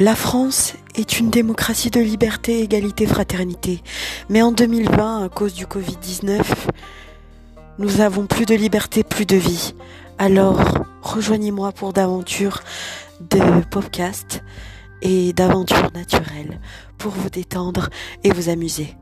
La France est une démocratie de liberté, égalité, fraternité. Mais en 2020, à cause du Covid-19, nous avons plus de liberté, plus de vie. Alors, rejoignez-moi pour d'aventures de podcast et d'aventures naturelles pour vous détendre et vous amuser.